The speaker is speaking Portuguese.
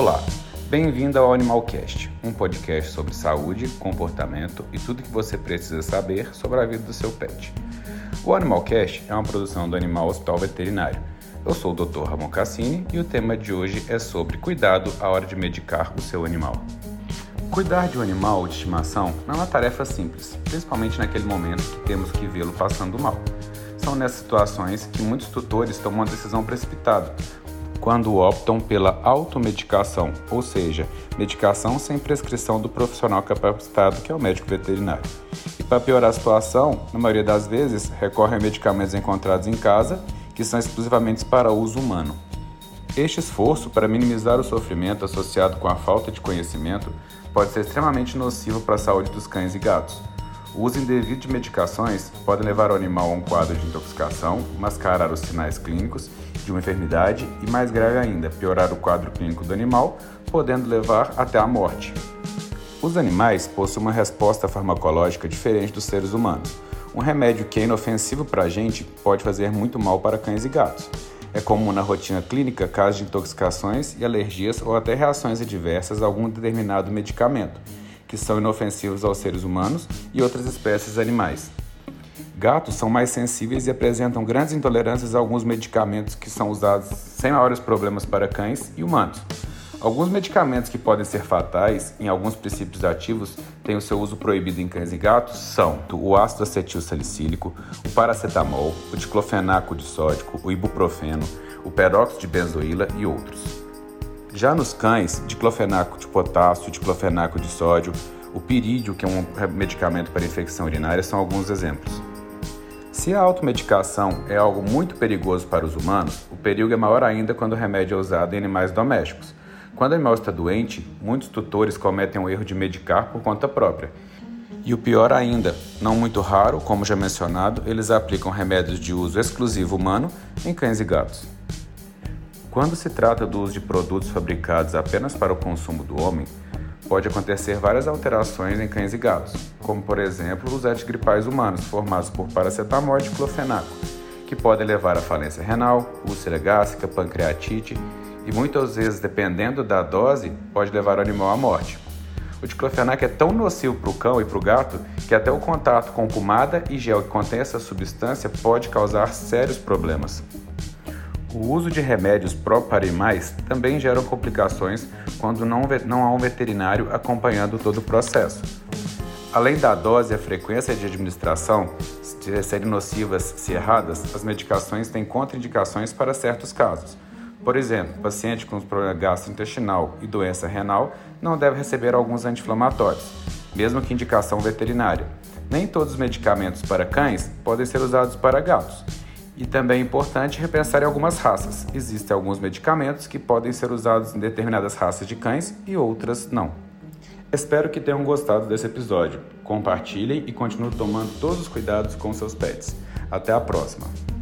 Olá, bem-vindo ao Animalcast, um podcast sobre saúde, comportamento e tudo que você precisa saber sobre a vida do seu pet. O Animalcast é uma produção do Animal Hospital Veterinário. Eu sou o Dr. Ramon Cassini e o tema de hoje é sobre cuidado à hora de medicar o seu animal. Cuidar de um animal de estimação não é uma tarefa simples, principalmente naquele momento que temos que vê-lo passando mal. São nessas situações que muitos tutores tomam uma decisão precipitada, quando optam pela automedicação, ou seja, medicação sem prescrição do profissional capacitado, que é o médico veterinário. E para piorar a situação, na maioria das vezes, recorrem a medicamentos encontrados em casa, que são exclusivamente para uso humano. Este esforço para minimizar o sofrimento associado com a falta de conhecimento pode ser extremamente nocivo para a saúde dos cães e gatos. O uso indevido de medicações pode levar o animal a um quadro de intoxicação, mascarar os sinais clínicos de uma enfermidade e, mais grave ainda, piorar o quadro clínico do animal, podendo levar até a morte. Os animais possuem uma resposta farmacológica diferente dos seres humanos. Um remédio que é inofensivo para a gente pode fazer muito mal para cães e gatos. É comum na rotina clínica casos de intoxicações e alergias ou até reações adversas a algum determinado medicamento que são inofensivos aos seres humanos e outras espécies animais. Gatos são mais sensíveis e apresentam grandes intolerâncias a alguns medicamentos que são usados sem maiores problemas para cães e humanos. Alguns medicamentos que podem ser fatais em alguns princípios ativos têm o seu uso proibido em cães e gatos são o ácido acetil salicílico, o paracetamol, o diclofenaco disódico, o ibuprofeno, o peróxido de benzoíla e outros. Já nos cães, diclofenaco de potássio, diclofenaco de sódio, o pirídeo, que é um medicamento para infecção urinária, são alguns exemplos. Se a automedicação é algo muito perigoso para os humanos, o perigo é maior ainda quando o remédio é usado em animais domésticos. Quando o animal está doente, muitos tutores cometem o erro de medicar por conta própria. E o pior ainda, não muito raro, como já mencionado, eles aplicam remédios de uso exclusivo humano em cães e gatos. Quando se trata do uso de produtos fabricados apenas para o consumo do homem, pode acontecer várias alterações em cães e gatos, como por exemplo os antigripais humanos formados por paracetamol e diclofenaco, que podem levar à falência renal, úlcera gástrica, pancreatite e muitas vezes, dependendo da dose, pode levar o animal à morte. O diclofenaco é tão nocivo para o cão e para o gato que até o contato com pomada e gel que contém essa substância pode causar sérios problemas. O uso de remédios para animais também gera complicações quando não, não há um veterinário acompanhando todo o processo. Além da dose e a frequência de administração de serem nocivas se erradas, as medicações têm contraindicações para certos casos. Por exemplo, paciente com problema gastrointestinal e doença renal não deve receber alguns anti-inflamatórios, mesmo que indicação veterinária. Nem todos os medicamentos para cães podem ser usados para gatos. E também é importante repensar em algumas raças. Existem alguns medicamentos que podem ser usados em determinadas raças de cães e outras não. Espero que tenham gostado desse episódio. Compartilhem e continuem tomando todos os cuidados com seus pets. Até a próxima!